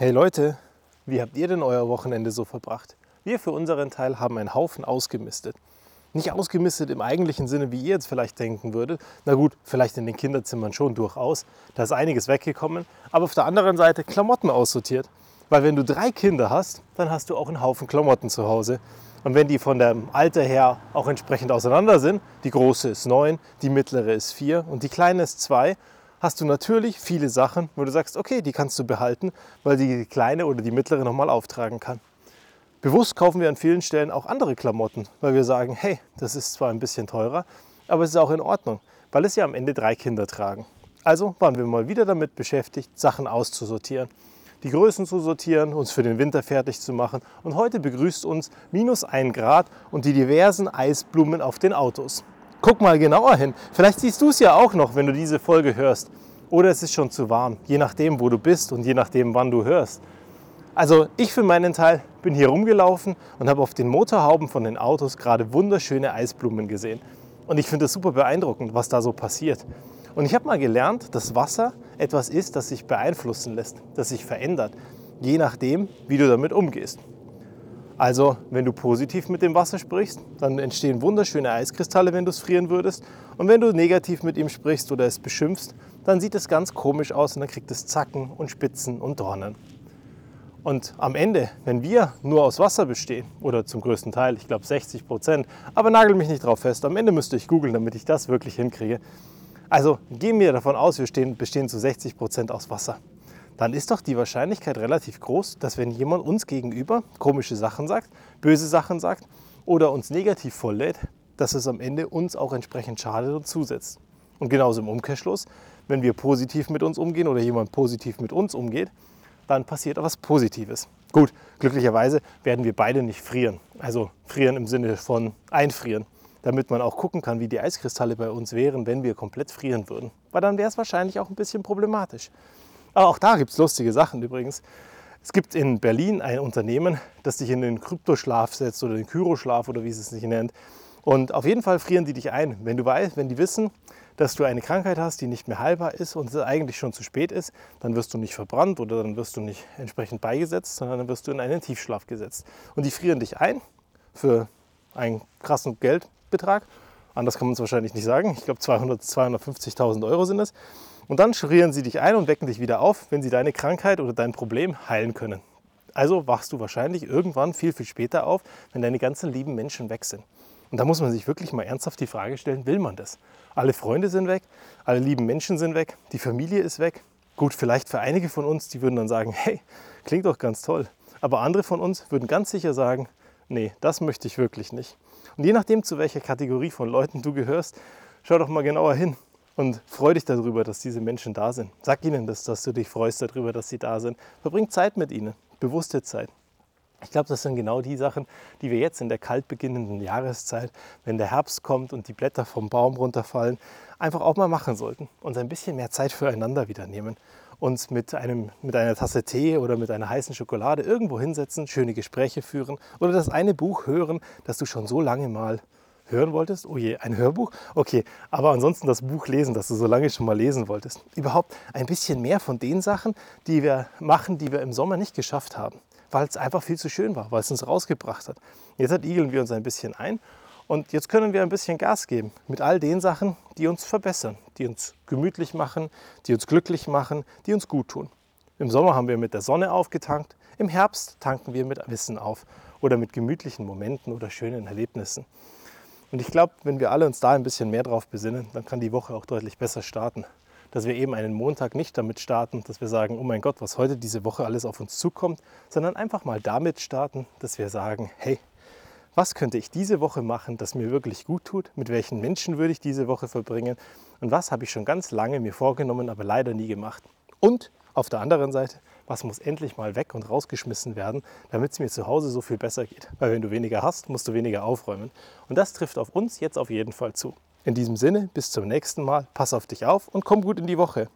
Hey Leute, wie habt ihr denn euer Wochenende so verbracht? Wir für unseren Teil haben einen Haufen ausgemistet. Nicht ausgemistet im eigentlichen Sinne, wie ihr jetzt vielleicht denken würdet. Na gut, vielleicht in den Kinderzimmern schon durchaus. Da ist einiges weggekommen. Aber auf der anderen Seite Klamotten aussortiert. Weil wenn du drei Kinder hast, dann hast du auch einen Haufen Klamotten zu Hause. Und wenn die von dem Alter her auch entsprechend auseinander sind, die große ist neun, die mittlere ist vier und die kleine ist zwei, hast du natürlich viele Sachen, wo du sagst, okay, die kannst du behalten, weil die kleine oder die mittlere nochmal auftragen kann. Bewusst kaufen wir an vielen Stellen auch andere Klamotten, weil wir sagen, hey, das ist zwar ein bisschen teurer, aber es ist auch in Ordnung, weil es ja am Ende drei Kinder tragen. Also waren wir mal wieder damit beschäftigt, Sachen auszusortieren, die Größen zu sortieren, uns für den Winter fertig zu machen. Und heute begrüßt uns minus ein Grad und die diversen Eisblumen auf den Autos. Guck mal genauer hin. Vielleicht siehst du es ja auch noch, wenn du diese Folge hörst. Oder es ist schon zu warm, je nachdem, wo du bist und je nachdem, wann du hörst. Also ich für meinen Teil bin hier rumgelaufen und habe auf den Motorhauben von den Autos gerade wunderschöne Eisblumen gesehen. Und ich finde es super beeindruckend, was da so passiert. Und ich habe mal gelernt, dass Wasser etwas ist, das sich beeinflussen lässt, das sich verändert, je nachdem, wie du damit umgehst. Also, wenn du positiv mit dem Wasser sprichst, dann entstehen wunderschöne Eiskristalle, wenn du es frieren würdest. Und wenn du negativ mit ihm sprichst oder es beschimpfst, dann sieht es ganz komisch aus und dann kriegt es Zacken und Spitzen und Dornen. Und am Ende, wenn wir nur aus Wasser bestehen, oder zum größten Teil, ich glaube 60 Prozent, aber nagel mich nicht drauf fest, am Ende müsste ich googeln, damit ich das wirklich hinkriege. Also gehen wir davon aus, wir stehen, bestehen zu 60 Prozent aus Wasser dann ist doch die Wahrscheinlichkeit relativ groß, dass wenn jemand uns gegenüber komische Sachen sagt, böse Sachen sagt oder uns negativ volllädt, dass es am Ende uns auch entsprechend schadet und zusetzt. Und genauso im Umkehrschluss, wenn wir positiv mit uns umgehen oder jemand positiv mit uns umgeht, dann passiert auch was Positives. Gut, glücklicherweise werden wir beide nicht frieren. Also frieren im Sinne von einfrieren, damit man auch gucken kann, wie die Eiskristalle bei uns wären, wenn wir komplett frieren würden. Weil dann wäre es wahrscheinlich auch ein bisschen problematisch. Aber auch da gibt es lustige Sachen übrigens. Es gibt in Berlin ein Unternehmen, das dich in den Kryptoschlaf setzt oder den Kyroschlaf oder wie es sich nennt. Und auf jeden Fall frieren die dich ein. Wenn du weißt, wenn die wissen, dass du eine Krankheit hast, die nicht mehr heilbar ist und es eigentlich schon zu spät ist, dann wirst du nicht verbrannt oder dann wirst du nicht entsprechend beigesetzt, sondern dann wirst du in einen Tiefschlaf gesetzt. Und die frieren dich ein für einen krassen Geldbetrag. Anders kann man es wahrscheinlich nicht sagen. Ich glaube 200, 250.000 Euro sind es. Und dann schrieren sie dich ein und wecken dich wieder auf, wenn sie deine Krankheit oder dein Problem heilen können. Also wachst du wahrscheinlich irgendwann viel, viel später auf, wenn deine ganzen lieben Menschen weg sind. Und da muss man sich wirklich mal ernsthaft die Frage stellen, will man das? Alle Freunde sind weg, alle lieben Menschen sind weg, die Familie ist weg. Gut, vielleicht für einige von uns, die würden dann sagen, hey, klingt doch ganz toll. Aber andere von uns würden ganz sicher sagen, nee, das möchte ich wirklich nicht. Und je nachdem, zu welcher Kategorie von Leuten du gehörst, schau doch mal genauer hin und freu dich darüber, dass diese Menschen da sind. Sag ihnen, dass, dass du dich freust darüber, dass sie da sind. Verbring Zeit mit ihnen, bewusste Zeit. Ich glaube, das sind genau die Sachen, die wir jetzt in der kalt beginnenden Jahreszeit, wenn der Herbst kommt und die Blätter vom Baum runterfallen, einfach auch mal machen sollten. Uns ein bisschen mehr Zeit füreinander wieder nehmen. Uns mit, einem, mit einer Tasse Tee oder mit einer heißen Schokolade irgendwo hinsetzen, schöne Gespräche führen oder das eine Buch hören, das du schon so lange mal hören wolltest. Oh je, ein Hörbuch? Okay, aber ansonsten das Buch lesen, das du so lange schon mal lesen wolltest. Überhaupt ein bisschen mehr von den Sachen, die wir machen, die wir im Sommer nicht geschafft haben, weil es einfach viel zu schön war, weil es uns rausgebracht hat. Jetzt igeln wir uns ein bisschen ein und jetzt können wir ein bisschen Gas geben mit all den Sachen, die uns verbessern, die uns gemütlich machen, die uns glücklich machen, die uns gut tun. Im Sommer haben wir mit der Sonne aufgetankt, im Herbst tanken wir mit Wissen auf oder mit gemütlichen Momenten oder schönen Erlebnissen. Und ich glaube, wenn wir alle uns da ein bisschen mehr drauf besinnen, dann kann die Woche auch deutlich besser starten. Dass wir eben einen Montag nicht damit starten, dass wir sagen, oh mein Gott, was heute diese Woche alles auf uns zukommt, sondern einfach mal damit starten, dass wir sagen, hey, was könnte ich diese Woche machen, das mir wirklich gut tut? Mit welchen Menschen würde ich diese Woche verbringen? Und was habe ich schon ganz lange mir vorgenommen, aber leider nie gemacht? Und auf der anderen Seite, was muss endlich mal weg und rausgeschmissen werden, damit es mir zu Hause so viel besser geht. Weil wenn du weniger hast, musst du weniger aufräumen. Und das trifft auf uns jetzt auf jeden Fall zu. In diesem Sinne, bis zum nächsten Mal, pass auf dich auf und komm gut in die Woche.